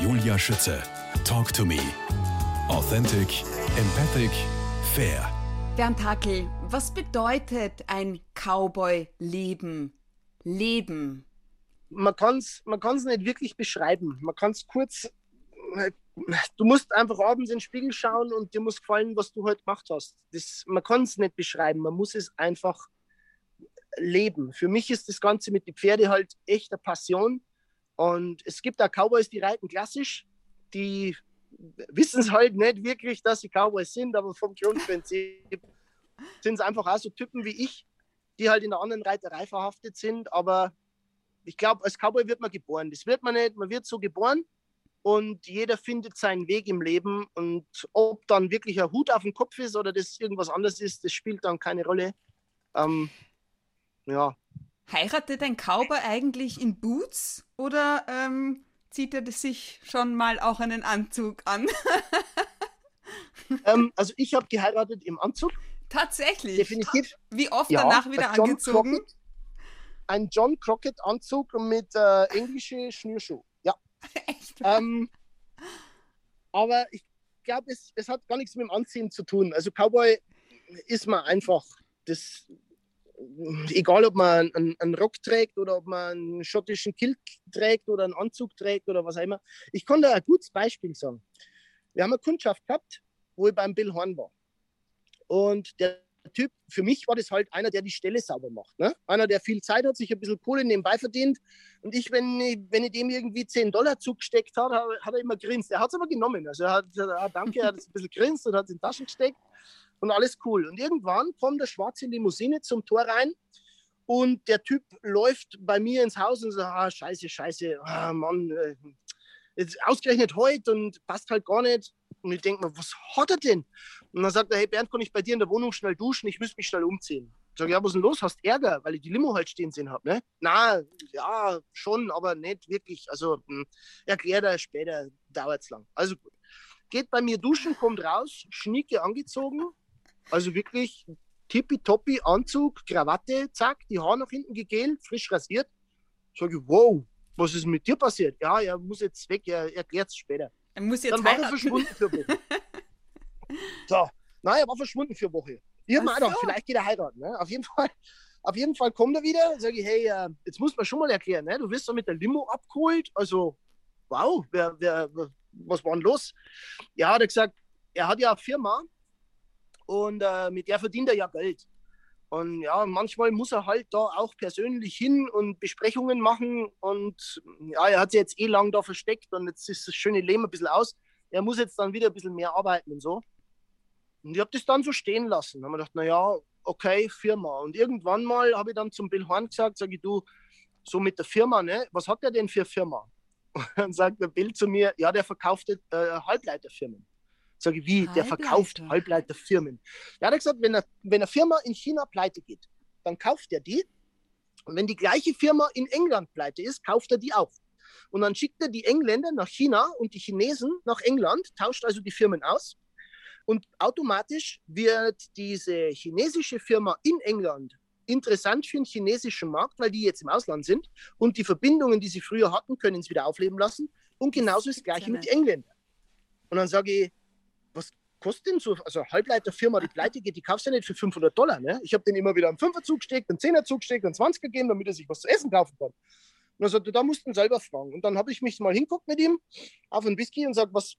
Julia Schütze. Talk to me. Authentic, empathic, fair. Bernd Hackel, was bedeutet ein Cowboy-Leben? Leben. Man kann es man kann's nicht wirklich beschreiben. Man kann es kurz. Du musst einfach abends in den Spiegel schauen und dir muss gefallen, was du heute gemacht hast. Das, man kann es nicht beschreiben. Man muss es einfach leben. Für mich ist das Ganze mit den Pferden halt echt eine Passion. Und es gibt auch Cowboys, die reiten klassisch, die wissen es halt nicht wirklich, dass sie Cowboys sind, aber vom Grundprinzip sind es einfach auch so Typen wie ich, die halt in einer anderen Reiterei verhaftet sind. Aber ich glaube, als Cowboy wird man geboren. Das wird man nicht, man wird so geboren und jeder findet seinen Weg im Leben. Und ob dann wirklich ein Hut auf dem Kopf ist oder das irgendwas anderes ist, das spielt dann keine Rolle. Ähm, ja. Heiratet ein Cowboy eigentlich in Boots oder ähm, zieht er sich schon mal auch einen Anzug an? ähm, also ich habe geheiratet im Anzug. Tatsächlich? Definitiv. Wie oft ja, danach wieder John angezogen? Crockett, ein John Crockett Anzug mit äh, englische Schnürschuh. Ja. Echt? Ähm, aber ich glaube, es, es hat gar nichts mit dem Anziehen zu tun. Also Cowboy ist man einfach. Das, egal ob man einen, einen, Rock trägt oder ob man einen schottischen Kilt trägt oder einen Anzug trägt oder was auch immer. Ich kann da ein gutes Beispiel sagen. Wir haben eine Kundschaft gehabt, wo ich beim Bill Horn war. Und der Typ, für mich war das halt einer, der die Stelle sauber macht. Ne? Einer, der viel Zeit hat, sich ein bisschen Kohle nebenbei verdient. Und ich, wenn ich, wenn ich dem irgendwie 10 Dollar zugesteckt habe, hat er immer grinst. Er hat es aber genommen. Also er hat, er, danke, er hat es ein bisschen grinst und hat es in die Taschen gesteckt und alles cool. Und irgendwann kommt der schwarze Limousine zum Tor rein und der Typ läuft bei mir ins Haus und sagt, ah, scheiße, scheiße, ah, Mann, äh, ausgerechnet heute und passt halt gar nicht. Und ich denke mir, was hat er denn? Und dann sagt er, hey Bernd, kann ich bei dir in der Wohnung schnell duschen? Ich müsste mich schnell umziehen. Ich sage, ja, was ist denn los? Hast Ärger, weil ich die Limo halt stehen sehen habe, ne? Na, ja, schon, aber nicht wirklich. Also, hm, erklärt er später, dauert es lang. Also gut. Geht bei mir duschen, kommt raus, schnicke angezogen, also wirklich tippitoppi Anzug, Krawatte, zack, die Haare nach hinten gegelt, frisch rasiert. Sag ich, wow, was ist mit dir passiert? Ja, er muss jetzt weg, er erklärt es später. Er muss jetzt Dann war er verschwunden für eine Woche. so, nein, er war verschwunden für eine Woche. Gedacht, so. vielleicht geht er heiraten. Ne? Auf, jeden Fall, auf jeden Fall kommt er wieder, sage ich, hey, äh, jetzt muss man schon mal erklären, ne? du wirst doch mit der Limo abgeholt. Also, wow, wer, wer, was war denn los? Ja, hat er gesagt, er hat ja eine Firma, und äh, mit der verdient er ja Geld. Und ja, manchmal muss er halt da auch persönlich hin und Besprechungen machen. Und ja, er hat sich jetzt eh lang da versteckt und jetzt ist das schöne Leben ein bisschen aus. Er muss jetzt dann wieder ein bisschen mehr arbeiten und so. Und ich habe das dann so stehen lassen. Da haben wir gedacht, naja, okay, Firma. Und irgendwann mal habe ich dann zum Bill Horn gesagt, sage ich, du, so mit der Firma, ne, was hat der denn für Firma? Und dann sagt der Bill zu mir, ja, der verkauft äh, Halbleiterfirmen. Sage ich, wie? Der verkauft Halbleiterfirmen. Ja, er hat gesagt, wenn, er, wenn eine Firma in China pleite geht, dann kauft er die. Und wenn die gleiche Firma in England pleite ist, kauft er die auch. Und dann schickt er die Engländer nach China und die Chinesen nach England, tauscht also die Firmen aus. Und automatisch wird diese chinesische Firma in England interessant für den chinesischen Markt, weil die jetzt im Ausland sind. Und die Verbindungen, die sie früher hatten, können sie wieder aufleben lassen. Und genauso ist das Gleiche mit den Engländern. Und dann sage ich, kostet denn so, also Halbleiterfirma, die pleite geht, die kaufst du ja nicht für 500 Dollar. Ne? Ich habe den immer wieder einen Fünfer zugesteckt, einen Zehner zugesteckt, einen 20 gegeben, damit er sich was zu essen kaufen kann. Und er sagte, da musst du ihn selber fragen. Und dann habe ich mich mal hinguckt mit ihm auf einen Whisky und sage, was,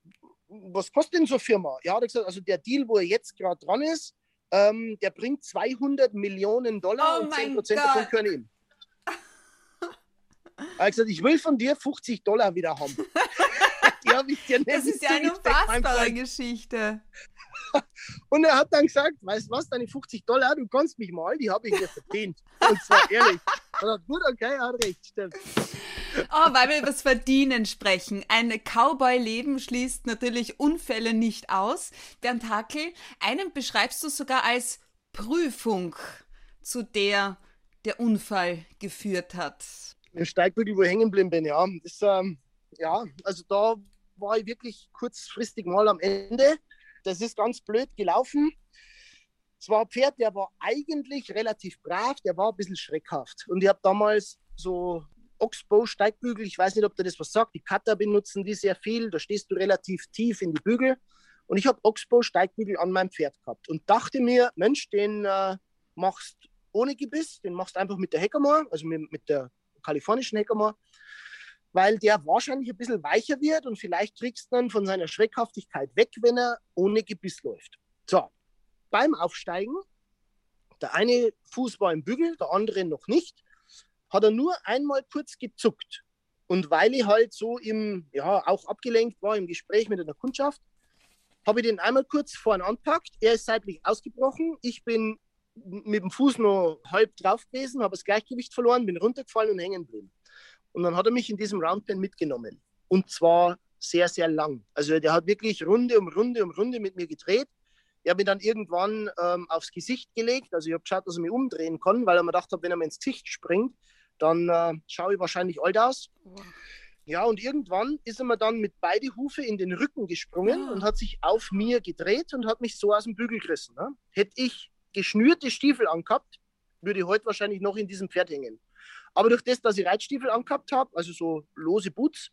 was kostet denn so eine Firma? Ja, hat er gesagt, also der Deal, wo er jetzt gerade dran ist, ähm, der bringt 200 Millionen Dollar oh und 10 Prozent davon können ihm. Er hat gesagt, ich will von dir 50 Dollar wieder haben. habe ich dir Das ist ja eine unfassbare Geschichte. Und er hat dann gesagt, weißt du was, deine 50 Dollar, du kannst mich mal, die habe ich dir verdient. Und zwar ehrlich. Er gut, okay, er hat recht, stimmt. Oh, weil wir über das Verdienen sprechen. Ein Cowboy-Leben schließt natürlich Unfälle nicht aus. Bernd Hackel, einen beschreibst du sogar als Prüfung, zu der der Unfall geführt hat. Im Steigbügel, wo ich hängen geblieben bin, ja. Das, ähm, ja, also da war ich wirklich kurzfristig mal am Ende. Das ist ganz blöd gelaufen. Es war ein Pferd, der war eigentlich relativ brav, der war ein bisschen schreckhaft. Und ich habe damals so Oxbow Steigbügel, ich weiß nicht, ob der das was sagt, die Cutter benutzen die sehr viel, da stehst du relativ tief in die Bügel. Und ich habe Oxbow Steigbügel an meinem Pferd gehabt und dachte mir, Mensch, den äh, machst ohne Gebiss, den machst einfach mit der Heckermore, also mit, mit der kalifornischen Heckermore, weil der wahrscheinlich ein bisschen weicher wird und vielleicht kriegst du dann von seiner Schreckhaftigkeit weg, wenn er ohne Gebiss läuft. So, beim Aufsteigen, der eine Fuß war im Bügel, der andere noch nicht, hat er nur einmal kurz gezuckt. Und weil ich halt so im, ja, auch abgelenkt war im Gespräch mit einer Kundschaft, habe ich den einmal kurz vorne anpackt. Er ist seitlich ausgebrochen. Ich bin mit dem Fuß noch halb drauf gewesen, habe das Gleichgewicht verloren, bin runtergefallen und hängen geblieben. Und dann hat er mich in diesem Roundpen mitgenommen. Und zwar sehr, sehr lang. Also der hat wirklich Runde um Runde um Runde mit mir gedreht. Er hat mich dann irgendwann ähm, aufs Gesicht gelegt. Also ich habe geschaut, dass er mich umdrehen kann, weil er mir gedacht hat, wenn er mir ins Gesicht springt, dann äh, schaue ich wahrscheinlich alt aus. Ja, und irgendwann ist er mir dann mit beide Hufe in den Rücken gesprungen Ah. und hat sich auf mir gedreht und hat mich so aus dem Bügel gerissen. Ne? Hätte ich geschnürte Stiefel angehabt, würde ich heute wahrscheinlich noch in diesem Pferd hängen. Aber durch das, dass ich Reitstiefel angehabt habe, also so lose Boots,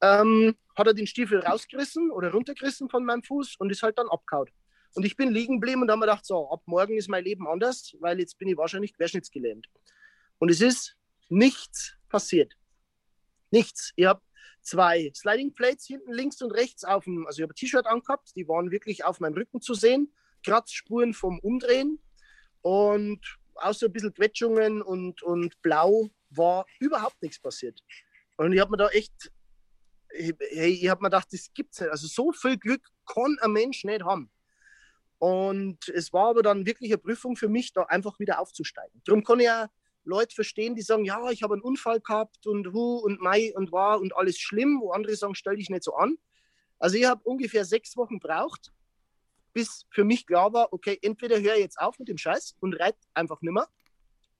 ähm, hat er den Stiefel rausgerissen oder runtergerissen von meinem Fuß und ist halt dann abgehauen. Und ich bin liegen geblieben und habe mir gedacht, so, ab morgen ist mein Leben anders, weil jetzt bin ich wahrscheinlich querschnittsgelähmt. Und es ist nichts passiert. Nichts. Ich habe zwei Sliding Plates hinten links und rechts auf dem, also ich habe ein T-Shirt angehabt, die waren wirklich auf meinem Rücken zu sehen, Kratzspuren vom Umdrehen und außer ein bisschen Quetschungen und, und Blau war überhaupt nichts passiert. Und ich habe mir da echt, hey, ich habe mir gedacht, das gibt's nicht. Also so viel Glück kann ein Mensch nicht haben. Und es war aber dann wirklich eine Prüfung für mich, da einfach wieder aufzusteigen. Darum kann ich ja Leute verstehen, die sagen, ja, ich habe einen Unfall gehabt und hu und mei und war und alles schlimm, wo andere sagen, stell dich nicht so an. Also ich habe ungefähr sechs Wochen braucht, bis für mich klar war, okay, entweder höre ich jetzt auf mit dem Scheiß und reite einfach nimmer,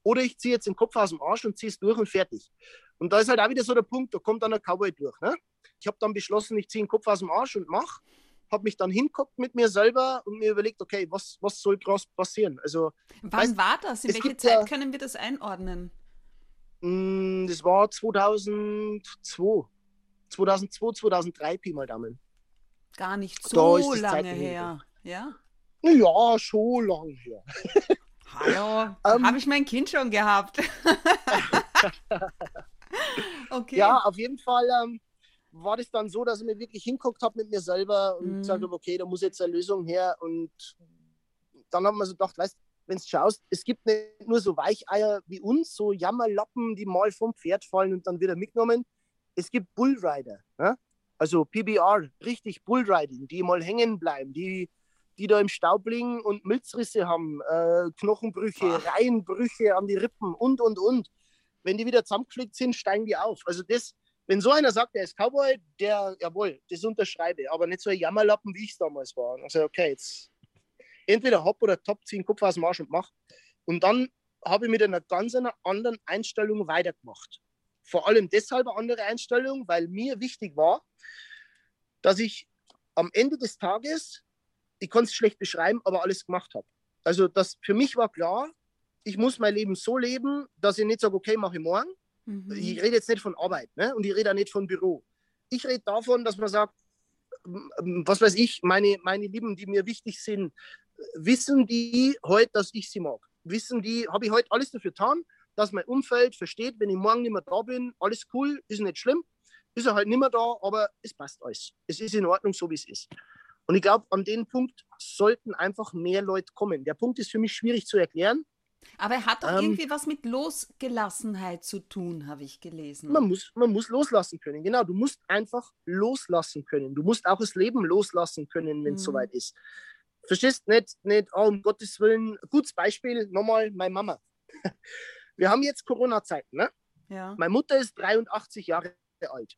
oder ich ziehe jetzt den Kopf aus dem Arsch und ziehe es durch und fertig. Und da ist halt auch wieder so der Punkt, da kommt dann ein Cowboy durch. Ne? Ich habe dann beschlossen, ich ziehe den Kopf aus dem Arsch und mache habe mich dann hinguckt mit mir selber und mir überlegt, okay, was, was soll krass passieren? Also, Wann weißt, war das? In welche Zeit ja- können wir das einordnen? mh, das war 2002. 2002, 2003, Pi mal Daumen. Gar nicht so lange her. Ja? Ja, schon lang her. Hallo, Ähm. habe ich mein Kind schon gehabt? okay. Ja, auf jeden Fall ähm, war das dann so, dass ich mir wirklich hinguckt habe mit mir selber und Mhm. gesagt habe, okay, da muss jetzt eine Lösung her. Und dann haben wir so gedacht, weißt wenn du schaust, es gibt nicht nur so Weicheier wie uns, so Jammerlappen, die mal vom Pferd fallen und dann wieder mitgenommen. Es gibt Bullrider, ja? also PBR, richtig Bullriding, die mal hängen bleiben, die, die da im Staub liegen und Milzrisse haben, äh, Knochenbrüche, Boah. Reihenbrüche an die Rippen und, und, und. Wenn die wieder zusammengepflegt sind, steigen die auf. Also das, wenn so einer sagt, er ist Cowboy, der, jawohl, das unterschreibe, aber nicht so ein Jammerlappen, wie ich es damals war. Also okay, jetzt entweder hopp oder top, zieh den Kopf aus dem Arsch und mach. Und dann habe ich mit einer ganz einer anderen Einstellung weitergemacht. Vor allem deshalb eine andere Einstellung, weil mir wichtig war, dass ich am Ende des Tages, ich kann es schlecht beschreiben, aber alles gemacht habe. Also das, für mich war klar, ich muss mein Leben so leben, dass ich nicht sage, okay, mache ich morgen, Mhm. ich rede jetzt nicht von Arbeit ne? und ich rede auch nicht von Büro. Ich rede davon, dass man sagt, ähm, was weiß ich, meine, meine Lieben, die mir wichtig sind, wissen die heute, dass ich sie mag? Wissen die, habe ich heute alles dafür getan, dass mein Umfeld versteht, wenn ich morgen nicht mehr da bin, alles cool, ist nicht schlimm, ist er halt nicht mehr da, aber es passt alles. Es ist in Ordnung, so wie es ist. Und ich glaube, an den Punkt sollten einfach mehr Leute kommen. Der Punkt ist für mich schwierig zu erklären. Aber er hat doch Ähm, irgendwie was mit Losgelassenheit zu tun, habe ich gelesen. Man muss, man muss loslassen können. Genau, du musst einfach loslassen können. Du musst auch das Leben loslassen können, wenn es Mhm. soweit ist. Verstehst nicht, nicht oh, um Gottes Willen. Gutes Beispiel, nochmal meine Mama. Wir haben jetzt Corona-Zeiten. Ne? ja. Meine Mutter ist 83 Jahre alt.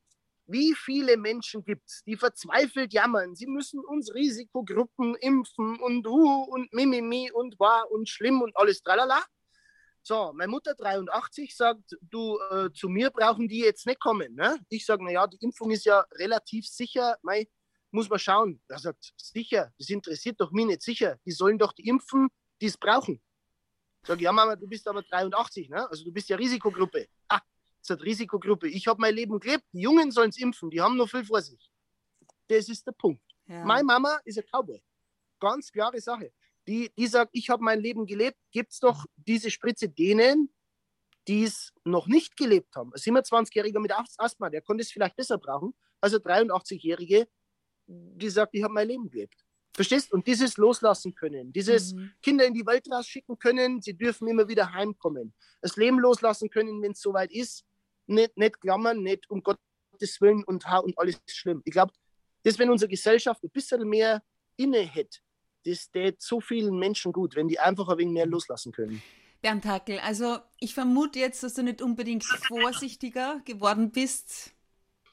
Wie viele Menschen gibt es, die verzweifelt jammern, sie müssen uns Risikogruppen impfen und hu und mimimi und war und schlimm und alles tralala. So, meine Mutter 83 sagt, du, äh, zu mir brauchen die jetzt nicht kommen. Ne? Ich sage, naja, die Impfung ist ja relativ sicher, mei, muss man schauen. Er sagt, sicher, das interessiert doch mich nicht sicher. Die sollen doch die impfen, die es brauchen. Sag, ja Mama, du bist aber 83, ne? also du bist ja Risikogruppe. Ah, Risikogruppe. Ich habe mein Leben gelebt. Die Jungen sollen es impfen. Die haben noch viel vor sich. Das ist der Punkt. Ja. Meine Mama ist ein Cowboy. Ganz klare Sache. Die, die sagt, ich habe mein Leben gelebt. Gibt es doch diese Spritze denen, die es noch nicht gelebt haben. Ein 27-Jähriger mit Asthma, der konnte es vielleicht besser brauchen als ein 83-Jährige, die sagt, ich habe mein Leben gelebt. Verstehst? Und dieses loslassen können, dieses mhm. Kinder in die Welt rausschicken können, sie dürfen immer wieder heimkommen. Das Leben loslassen können, wenn es soweit ist. Nicht, nicht klammern, nicht um Gottes Willen und, und alles ist schlimm. Ich glaube, das, wenn unsere Gesellschaft ein bisschen mehr inne hätte, das tät so vielen Menschen gut, wenn die einfach ein wenig mehr loslassen können. Bernd Hackel, also ich vermute jetzt, dass du nicht unbedingt vorsichtiger geworden bist,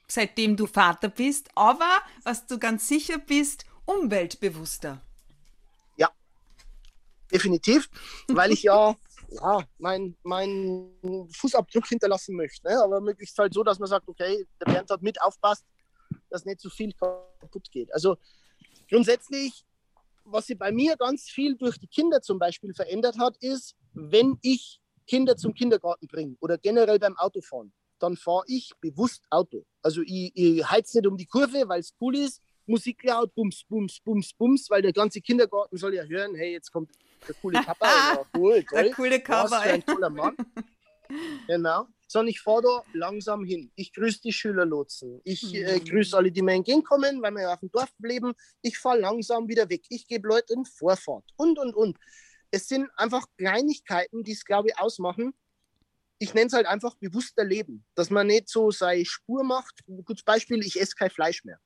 seitdem du Vater bist, aber was du ganz sicher bist, umweltbewusster. Ja, definitiv, weil ich ja, ja meinen mein Fußabdruck hinterlassen möchte. Ne? Aber möglichst halt so, dass man sagt, okay, der Bernd hat mit aufpasst, dass nicht zu so viel kaputt geht. Also grundsätzlich, was sich bei mir ganz viel durch die Kinder zum Beispiel verändert hat, ist, wenn ich Kinder zum Kindergarten bringe oder generell beim Autofahren, dann fahre ich bewusst Auto. Also ich, ich heiz nicht um die Kurve, weil es cool ist, Musik laut, bums, bums, bums, bums, weil der ganze Kindergarten soll ja hören, hey, jetzt kommt der coole Papa, ja, cool, toll, der coole Cover, ein toller Mann. genau, sondern ich fahre da langsam hin. Ich grüße die Schülerlotsen, ich äh, mhm. grüße alle, die mir entgegenkommen, weil wir ja auf dem Dorf leben. Ich fahre langsam wieder weg, ich gebe Leuten Vorfahrt und, und, und. Es sind einfach Kleinigkeiten, die es, glaube ich, ausmachen, ich nenne es halt einfach bewusster Leben, dass man nicht so seine Spur macht. Gutes Beispiel, ich esse kein Fleisch mehr.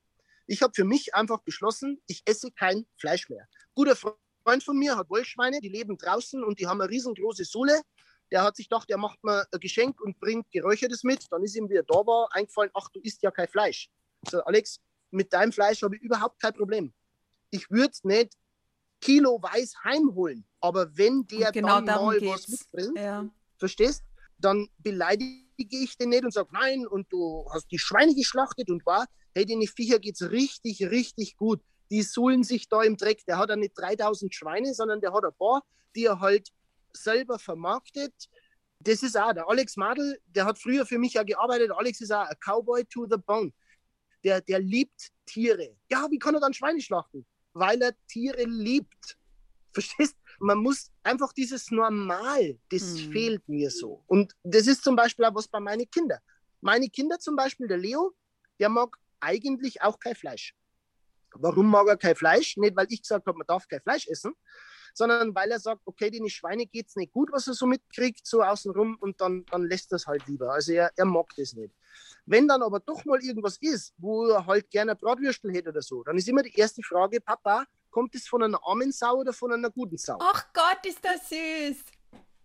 Ich habe für mich einfach beschlossen, ich esse kein Fleisch mehr. Guter Freund von mir hat Wollschweine, die leben draußen und die haben eine riesengroße Sohle. Der hat sich gedacht, er macht mir ein Geschenk und bringt Geräuchertes mit. Dann ist ihm, wie er da war, eingefallen, ach, du isst ja kein Fleisch. So, Alex, mit deinem Fleisch habe ich überhaupt kein Problem. Ich würde nicht Kilo Weiß heimholen, aber wenn der genau dann mal geht's. was mitbringt, ja. verstehst, dann beleidige ich den nicht und sage, nein, und du hast die Schweine geschlachtet und war, hey, den Viecher geht es richtig, richtig gut. Die suhlen sich da im Dreck. Der hat ja nicht 3000 Schweine, sondern der hat ein paar, die er halt selber vermarktet. Das ist auch der Alex Madel, der hat früher für mich ja gearbeitet. Alex ist auch ein Cowboy to the bone. Der, der liebt Tiere. Ja, wie kann er dann Schweine schlachten? Weil er Tiere liebt. Verstehst? Man muss einfach dieses Normal, das mhm. fehlt mir so. Und das ist zum Beispiel auch was bei meinen Kindern. Meine Kinder zum Beispiel, der Leo, der mag eigentlich auch kein Fleisch. Warum mag er kein Fleisch? Nicht, weil ich gesagt habe, man darf kein Fleisch essen, sondern weil er sagt, okay, den Schweine geht es nicht gut, was er so mitkriegt, so außenrum, und dann, dann lässt er es halt lieber. Also er, er mag das nicht. Wenn dann aber doch mal irgendwas ist, wo er halt gerne Bratwürstel hätte oder so, dann ist immer die erste Frage, Papa, kommt es von einer armen Sau oder von einer guten Sau? Ach Gott, ist das süß!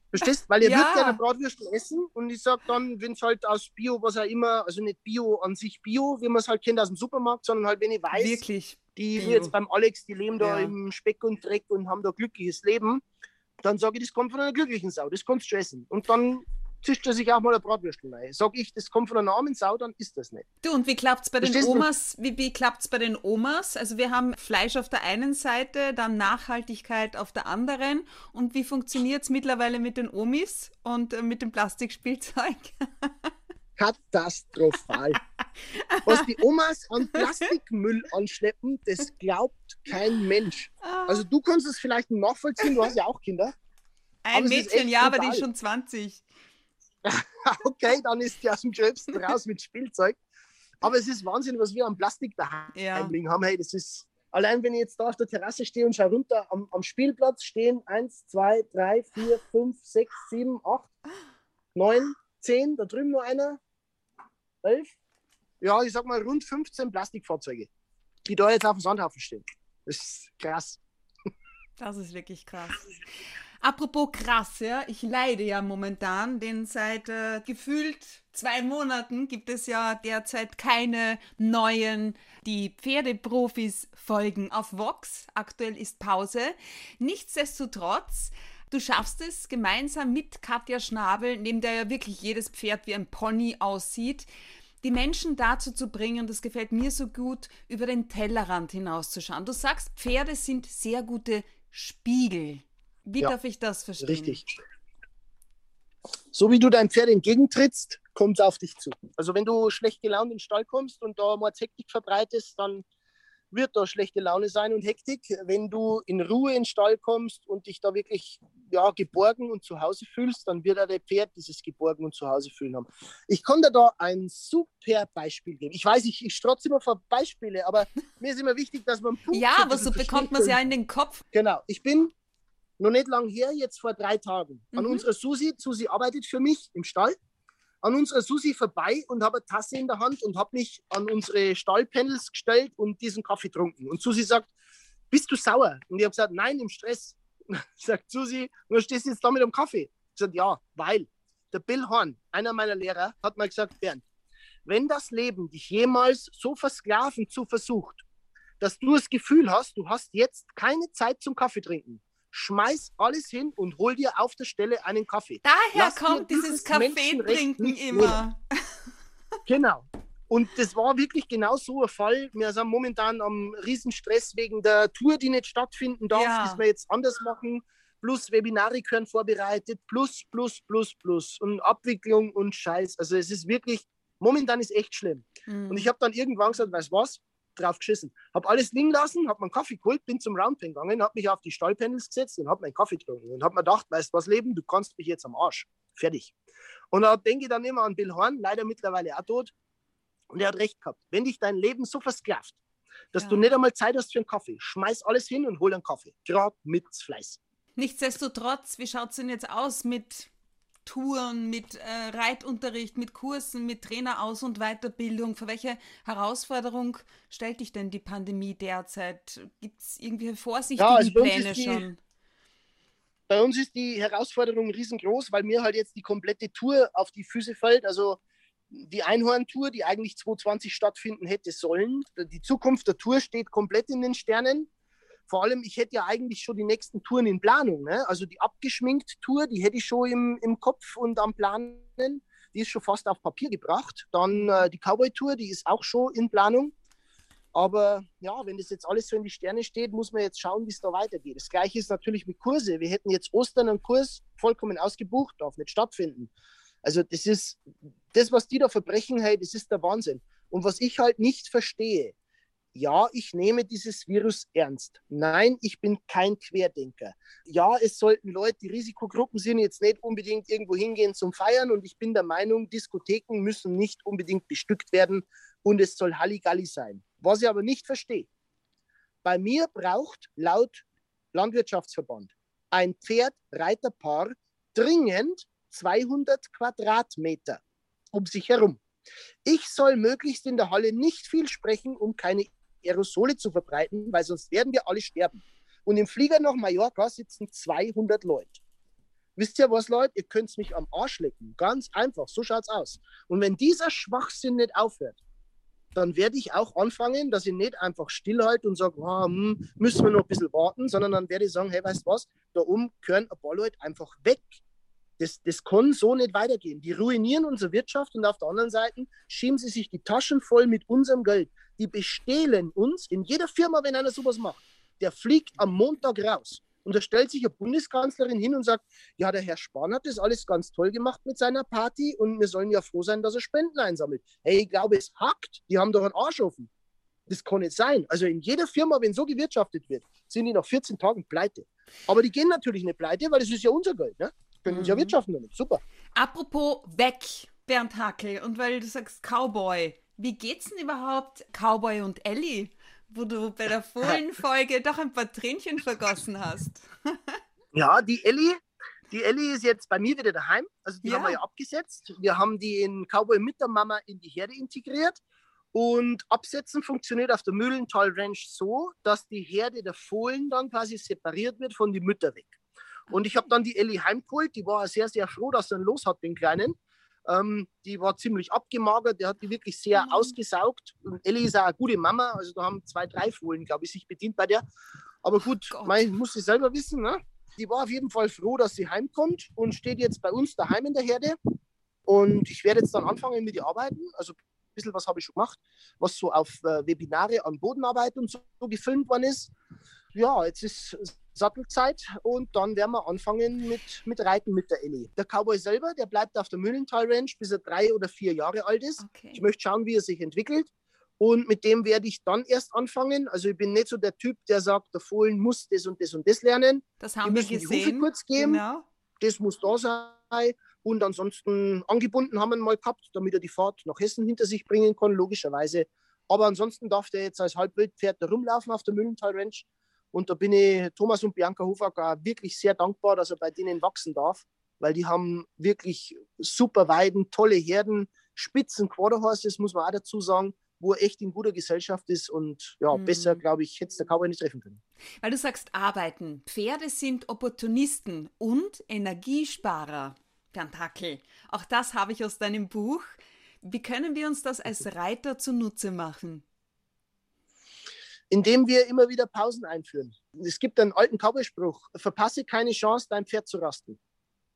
Verstehst? Weil ihr ja. würdet gerne Bratwürstel essen und ich sage dann, wenn es halt aus Bio, was auch immer, also nicht Bio an sich Bio, wie man es halt kennt aus dem Supermarkt, sondern halt, wenn ich weiß, Wirklich die Bio. jetzt beim Alex, die leben da ja. im Speck und Dreck und haben da glückliches Leben, dann sage ich, das kommt von einer glücklichen Sau, das kannst du essen. Und dann zischt er sich auch mal ein Bratwürstel rein. Sag ich, das kommt von einer armen Sau, dann ist das nicht. Du, und wie klappt es bei den Omas? Wie, wie klappt es bei den Omas? Also wir haben Fleisch auf der einen Seite, dann Nachhaltigkeit auf der anderen. Und wie funktioniert es mittlerweile mit den Omis und äh, mit dem Plastikspielzeug? Katastrophal. Was die Omas an Plastikmüll anschleppen, das glaubt kein Mensch. Ah. Also du kannst es vielleicht nachvollziehen, du hast ja auch Kinder. Ein Mädchen, ja, aber die ist schon 20. okay, dann ist die aus dem Gröbsten raus mit Spielzeug. Aber es ist Wahnsinn, was wir an Plastik daheim ja. haben. Hey, das ist, allein wenn ich jetzt da auf der Terrasse stehe und schaue runter, am, am Spielplatz stehen 1, 2, 3, 4, 5, 6, 7, 8, 9, 10, da drüben nur einer, 11. Ja, ich sag mal rund 15 Plastikfahrzeuge, die da jetzt auf dem Sandhaufen stehen. Das ist krass. Das ist wirklich krass. Apropos krass, ja, ich leide ja momentan, denn seit äh, gefühlt zwei Monaten gibt es ja derzeit keine neuen Die Pferdeprofis folgen auf Vox. Aktuell ist Pause. Nichtsdestotrotz Du schaffst es gemeinsam mit Katja Schnabel, neben der ja wirklich jedes Pferd wie ein Pony aussieht, die Menschen dazu zu bringen, das gefällt mir so gut, über den Tellerrand hinauszuschauen. Du sagst, Pferde sind sehr gute Spiegel. Wie ja, darf ich das verstehen? Richtig. So wie du deinem Pferd entgegentrittst, kommt es auf dich zu. Also wenn du schlecht gelaunt in den Stall kommst und da mal Hektik verbreitest, dann wird da schlechte Laune sein und Hektik. Wenn du in Ruhe in den Stall kommst und dich da wirklich ja, geborgen und zu Hause fühlst, dann wird auch der Pferd dieses geborgen und zu Hause fühlen haben. Ich konnte da ein super Beispiel geben. Ich weiß, ich, ich strotze immer vor Beispiele, aber mir ist immer wichtig, dass man Punkt Ja, aber so bekommt man es ja in den Kopf. Genau. Ich bin noch nicht lang her, jetzt vor drei Tagen, an mhm. unsere Susi. Susi arbeitet für mich im Stall an unserer Susi vorbei und habe eine Tasse in der Hand und habe mich an unsere Stallpanels gestellt und diesen Kaffee getrunken. Und Susi sagt, bist du sauer? Und ich habe gesagt, nein, im Stress. sagt Susi, du stehst jetzt da mit dem Kaffee. Ich gesagt, ja, weil der Bill Horn, einer meiner Lehrer, hat mal gesagt, Bernd, wenn das Leben dich jemals so versklaven zu versucht, dass du das Gefühl hast, du hast jetzt keine Zeit zum Kaffee trinken, schmeiß alles hin und hol dir auf der Stelle einen Kaffee. Daher Lass kommt dieses Kaffee trinken immer. genau. Und das war wirklich genau so ein Fall. Wir sind momentan am Riesenstress wegen der Tour, die nicht stattfinden darf, ja. das wir jetzt anders machen. Plus Webinare können vorbereitet, plus, plus, plus, plus. Und Abwicklung und Scheiß. Also es ist wirklich, momentan ist echt schlimm. Mhm. Und ich habe dann irgendwann gesagt, weißt du was, drauf geschissen. Habe alles liegen lassen, habe meinen Kaffee geholt, bin zum Roundpen gegangen, habe mich auf die Stallpanels gesetzt und habe meinen Kaffee getrunken und habe mir gedacht, weißt du was, Leben, du kannst mich jetzt am Arsch. Fertig. Und da denke ich dann immer an Bill Horn, leider mittlerweile auch tot. Und er hat recht gehabt. Wenn dich dein Leben so versklavt, dass ja. du nicht einmal Zeit hast für einen Kaffee, schmeiß alles hin und hol einen Kaffee. Gerade mit Fleiß. Nichtsdestotrotz, wie schaut es denn jetzt aus mit Touren, mit äh, Reitunterricht, mit Kursen, mit Traineraus- und Weiterbildung? Für welche Herausforderung stellt dich denn die Pandemie derzeit? Gibt es irgendwie vorsichtige ja, also Pläne die, schon? Bei uns ist die Herausforderung riesengroß, weil mir halt jetzt die komplette Tour auf die Füße fällt. Also die Einhorn-Tour, die eigentlich 2020 stattfinden hätte sollen. Die Zukunft der Tour steht komplett in den Sternen. Vor allem, ich hätte ja eigentlich schon die nächsten Touren in Planung. Ne? Also die abgeschminkt Tour, die hätte ich schon im, im Kopf und am Planen. Die ist schon fast auf Papier gebracht. Dann äh, die Cowboy-Tour, die ist auch schon in Planung. Aber ja, wenn das jetzt alles so in die Sterne steht, muss man jetzt schauen, wie es da weitergeht. Das gleiche ist natürlich mit Kurse. Wir hätten jetzt Ostern einen Kurs vollkommen ausgebucht, darf nicht stattfinden. Also das ist, das, was die da verbrechen, hey, das ist der Wahnsinn. Und was ich halt nicht verstehe, ja, ich nehme dieses Virus ernst. Nein, ich bin kein Querdenker. Ja, es sollten Leute, die Risikogruppen sind, jetzt nicht unbedingt irgendwo hingehen zum Feiern. Und ich bin der Meinung, Diskotheken müssen nicht unbedingt bestückt werden und es soll Halligalli sein. Was ich aber nicht verstehe, bei mir braucht laut Landwirtschaftsverband ein Pferd-Reiterpaar dringend 200 Quadratmeter um sich herum. Ich soll möglichst in der Halle nicht viel sprechen, um keine Aerosole zu verbreiten, weil sonst werden wir alle sterben. Und im Flieger nach Mallorca sitzen 200 Leute. Wisst ihr was, Leute? Ihr könnt mich am Arsch lecken. Ganz einfach, so schaut's aus. Und wenn dieser Schwachsinn nicht aufhört, dann werde ich auch anfangen, dass ich nicht einfach stillhalte und sage, oh, hm, müssen wir noch ein bisschen warten, sondern dann werde ich sagen, hey, weißt du was, da oben können ein paar Leute einfach weg. Das, das kann so nicht weitergehen. Die ruinieren unsere Wirtschaft und auf der anderen Seite schieben sie sich die Taschen voll mit unserem Geld die bestehlen uns in jeder Firma, wenn einer sowas macht. Der fliegt am Montag raus. Und da stellt sich eine Bundeskanzlerin hin und sagt, ja, der Herr Spahn hat das alles ganz toll gemacht mit seiner Party und wir sollen ja froh sein, dass er Spenden einsammelt. Hey, ich glaube, es hackt. Die haben doch einen Arsch offen. Das kann nicht sein. Also in jeder Firma, wenn so gewirtschaftet wird, sind die nach 14 Tagen pleite. Aber die gehen natürlich nicht pleite, weil das ist ja unser Geld. Ne? Können mhm. ja wirtschaften damit. Super. Apropos weg, Bernd Hackel, und weil du sagst Cowboy. Wie geht's denn überhaupt Cowboy und Ellie, wo du bei der Fohlenfolge doch ein paar Tränchen vergossen hast? ja, die Ellie, die Ellie ist jetzt bei mir wieder daheim. Also die ja. haben wir ja abgesetzt. Wir haben die in Cowboy mit der Mama in die Herde integriert. Und Absetzen funktioniert auf der Mühlental Ranch so, dass die Herde der Fohlen dann quasi separiert wird von den Mütter weg. Und ich habe dann die Ellie heimgeholt. Die war sehr, sehr froh, dass er einen los hat, den Kleinen. Ähm, die war ziemlich abgemagert, der hat die wirklich sehr mhm. ausgesaugt. Und Ellie ist auch eine gute Mama, also da haben zwei, drei Fohlen, glaube ich, sich bedient bei der. Aber gut, oh mein, muss sie selber wissen. Ne? Die war auf jeden Fall froh, dass sie heimkommt und steht jetzt bei uns daheim in der Herde. Und ich werde jetzt dann anfangen mit ihr arbeiten. Also ein bisschen was habe ich schon gemacht, was so auf äh, Webinare an Bodenarbeit und so gefilmt worden ist. Ja, jetzt ist Sattelzeit und dann werden wir anfangen mit, mit Reiten mit der Ellie. Der Cowboy selber, der bleibt auf der Mühlental Ranch, bis er drei oder vier Jahre alt ist. Okay. Ich möchte schauen, wie er sich entwickelt. Und mit dem werde ich dann erst anfangen. Also ich bin nicht so der Typ, der sagt, der Fohlen muss das und das und das lernen. Das Wir haben wir müssen die Hufe gesehen. kurz geben. Genau. Das muss da sein. Und ansonsten angebunden haben wir ihn mal gehabt, damit er die Fahrt nach Hessen hinter sich bringen kann, logischerweise. Aber ansonsten darf der jetzt als Halbwildpferd da rumlaufen auf der Mühlental Ranch. Und da bin ich Thomas und Bianca Hofacker wirklich sehr dankbar, dass er bei denen wachsen darf, weil die haben wirklich super Weiden, tolle Herden, spitzen Quarterhorses, muss man auch dazu sagen, wo er echt in guter Gesellschaft ist. Und ja, Mhm. besser, glaube ich, hätte es der Cowboy nicht treffen können. Weil du sagst arbeiten. Pferde sind Opportunisten und Energiesparer. Tentakel. Auch das habe ich aus deinem Buch. Wie können wir uns das als Reiter zunutze machen? Indem wir immer wieder Pausen einführen. Es gibt einen alten Cowboy-Spruch, verpasse keine Chance, dein Pferd zu rasten.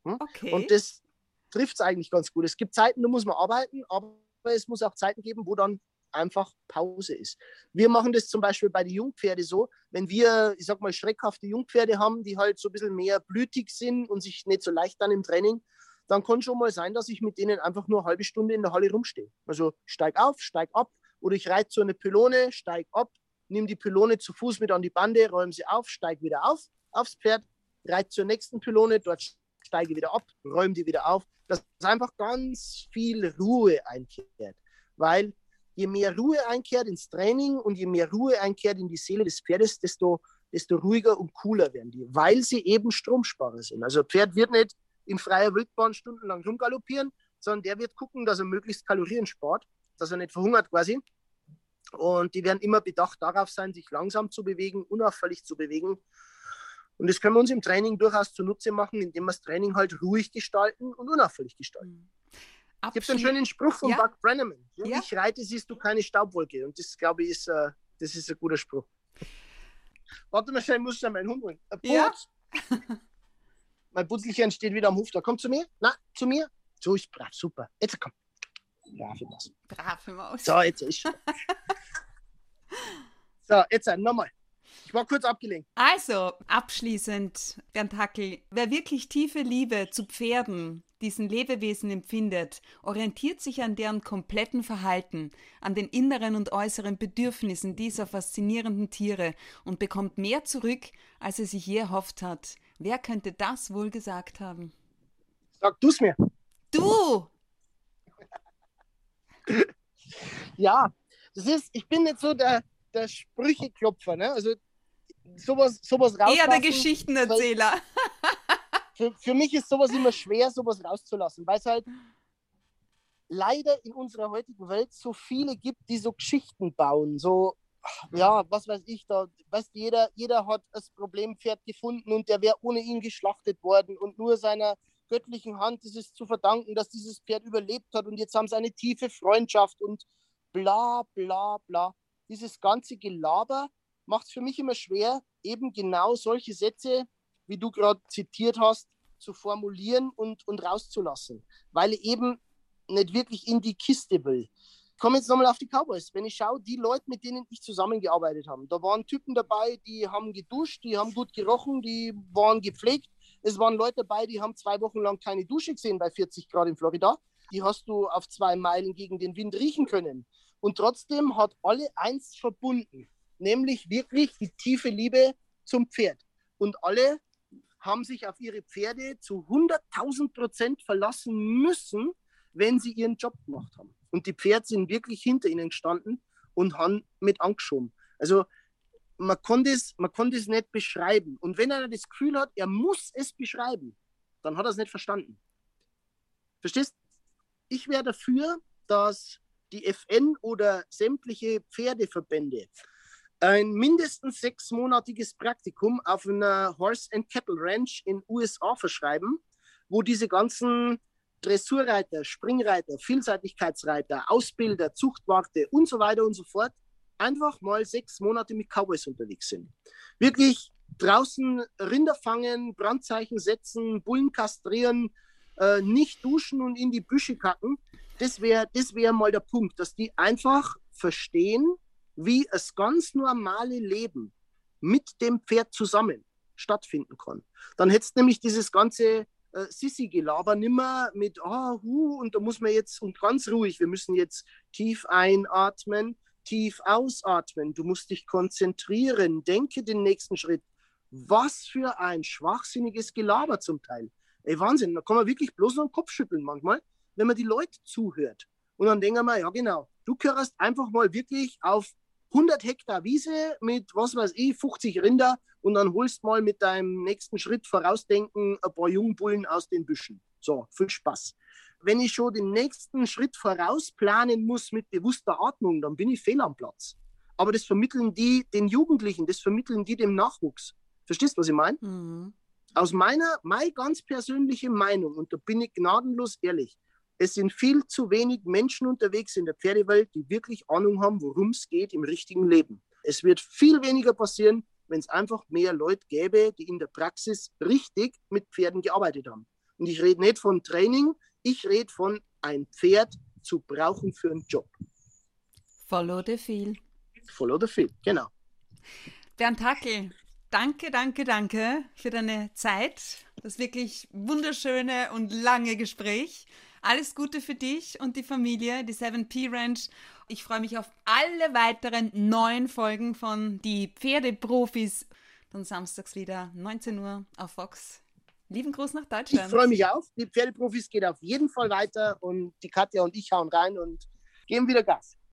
Okay. Und das trifft es eigentlich ganz gut. Es gibt Zeiten, da muss man arbeiten, aber es muss auch Zeiten geben, wo dann einfach Pause ist. Wir machen das zum Beispiel bei den Jungpferde so, wenn wir, ich sag mal, schreckhafte Jungpferde haben, die halt so ein bisschen mehr blütig sind und sich nicht so leicht dann im Training, dann kann schon mal sein, dass ich mit denen einfach nur eine halbe Stunde in der Halle rumstehe. Also steig auf, steig ab oder ich reite so eine Pylone, steig ab, nimm die Pylone zu Fuß mit an die Bande, räume sie auf, steig wieder auf aufs Pferd, reite zur nächsten Pylone, dort steige wieder ab, räume die wieder auf, dass einfach ganz viel Ruhe einkehrt. Weil je mehr Ruhe einkehrt ins Training und je mehr Ruhe einkehrt in die Seele des Pferdes, desto, desto ruhiger und cooler werden die, weil sie eben Stromsparer sind. Also Pferd wird nicht in freier Wildbahn stundenlang rumgaloppieren, sondern der wird gucken, dass er möglichst Kalorien spart, dass er nicht verhungert quasi. Und die werden immer bedacht darauf sein, sich langsam zu bewegen, unauffällig zu bewegen. Und das können wir uns im Training durchaus zunutze machen, indem wir das Training halt ruhig gestalten und unauffällig gestalten. Es gibt einen schönen Spruch von Ja. Buck Brenneman. Wenn Ja. ich reite, siehst du keine Staubwolke. Und das, glaube ich, ist, äh, das ist ein guter Spruch. Warte mal schnell, ich muss schnell meinen Hund holen. Ja. Mein Putzelchen steht wieder am Hof. Da komm zu mir. Na, zu mir. So ist brav, super. Jetzt komm. Brave Maus. Brave Maus. So, jetzt ist schon. so, jetzt äh, nochmal. Ich war kurz abgelenkt. Also, abschließend, Bernd Hackel, wer wirklich tiefe Liebe zu Pferden, diesen Lebewesen empfindet, orientiert sich an deren kompletten Verhalten, an den inneren und äußeren Bedürfnissen dieser faszinierenden Tiere und bekommt mehr zurück, als er sich je erhofft hat. Wer könnte das wohl gesagt haben? Sag du's mir. Du! Ja, das ist, ich bin nicht so der, der Sprücheklopfer, ne? Also sowas, sowas Eher der. Geschichtenerzähler. für, für mich ist sowas immer schwer, sowas rauszulassen, weil es halt leider in unserer heutigen Welt so viele gibt, die so Geschichten bauen. So, ja, was weiß ich, da, weißt jeder, jeder hat das Problempferd gefunden und der wäre ohne ihn geschlachtet worden und nur seiner göttlichen Hand ist es zu verdanken, dass dieses Pferd überlebt hat und jetzt haben sie eine tiefe Freundschaft und bla bla bla. Dieses ganze Gelaber macht es für mich immer schwer, eben genau solche Sätze, wie du gerade zitiert hast, zu formulieren und, und rauszulassen, weil ich eben nicht wirklich in die Kiste will. Ich komme jetzt nochmal auf die Cowboys. Wenn ich schaue, die Leute, mit denen ich zusammengearbeitet habe, da waren Typen dabei, die haben geduscht, die haben gut gerochen, die waren gepflegt. Es waren Leute dabei, die haben zwei Wochen lang keine Dusche gesehen bei 40 Grad in Florida. Die hast du auf zwei Meilen gegen den Wind riechen können. Und trotzdem hat alle eins verbunden, nämlich wirklich die tiefe Liebe zum Pferd. Und alle haben sich auf ihre Pferde zu 100.000 Prozent verlassen müssen, wenn sie ihren Job gemacht haben. Und die Pferde sind wirklich hinter ihnen gestanden und haben mit angeschoben. Also man kann, das, man kann das nicht beschreiben. Und wenn einer das Gefühl hat, er muss es beschreiben, dann hat er es nicht verstanden. Verstehst? Ich wäre dafür, dass die FN oder sämtliche Pferdeverbände ein mindestens sechsmonatiges Praktikum auf einer Horse and Cattle Ranch in USA verschreiben, wo diese ganzen Dressurreiter, Springreiter, Vielseitigkeitsreiter, Ausbilder, Zuchtwarte und so weiter und so fort einfach mal sechs Monate mit Cowboys unterwegs sind. Wirklich draußen Rinder fangen, Brandzeichen setzen, Bullen kastrieren, äh, nicht duschen und in die Büsche kacken. Das wäre das wär mal der Punkt, dass die einfach verstehen, wie das ganz normale Leben mit dem Pferd zusammen stattfinden kann. Dann hättest nämlich dieses ganze äh, Sissi-Gelaber nimmer mit, ah, oh, hu, und da muss man jetzt, und ganz ruhig, wir müssen jetzt tief einatmen, tief ausatmen, du musst dich konzentrieren, denke den nächsten Schritt. Was für ein schwachsinniges Gelaber zum Teil. Ey, Wahnsinn, da kann man wirklich bloß noch den Kopf schütteln manchmal, wenn man die Leute zuhört. Und dann denken wir, ja genau, du gehörst einfach mal wirklich auf 100 Hektar Wiese mit, was weiß ich, 50 Rinder und dann holst mal mit deinem nächsten Schritt vorausdenken ein paar Jungbullen aus den Büschen. So, viel Spaß. Wenn ich schon den nächsten Schritt vorausplanen muss mit bewusster Atmung, dann bin ich fehl am Platz. Aber das vermitteln die den Jugendlichen, das vermitteln die dem Nachwuchs. Verstehst du, was ich meine? Mhm. Aus meiner, meine ganz persönliche Meinung, und da bin ich gnadenlos ehrlich, es sind viel zu wenig Menschen unterwegs in der Pferdewelt, die wirklich Ahnung haben, worum es geht im richtigen Leben. Es wird viel weniger passieren, wenn es einfach mehr Leute gäbe, die in der Praxis richtig mit Pferden gearbeitet haben. Und ich rede nicht von Training, ich rede von ein Pferd zu brauchen für einen Job. Follow the feel. Follow the feel, genau. Bernd Hackel, danke, danke, danke für deine Zeit, das wirklich wunderschöne und lange Gespräch. Alles Gute für dich und die Familie, die 7P Ranch. Ich freue mich auf alle weiteren neuen Folgen von Die Pferdeprofis. Dann samstags wieder 19 Uhr auf Fox. Lieben Gruß nach Deutschland. Ich freue mich auf. Die Pferdeprofis geht auf jeden Fall weiter und die Katja und ich hauen rein und geben wieder Gas.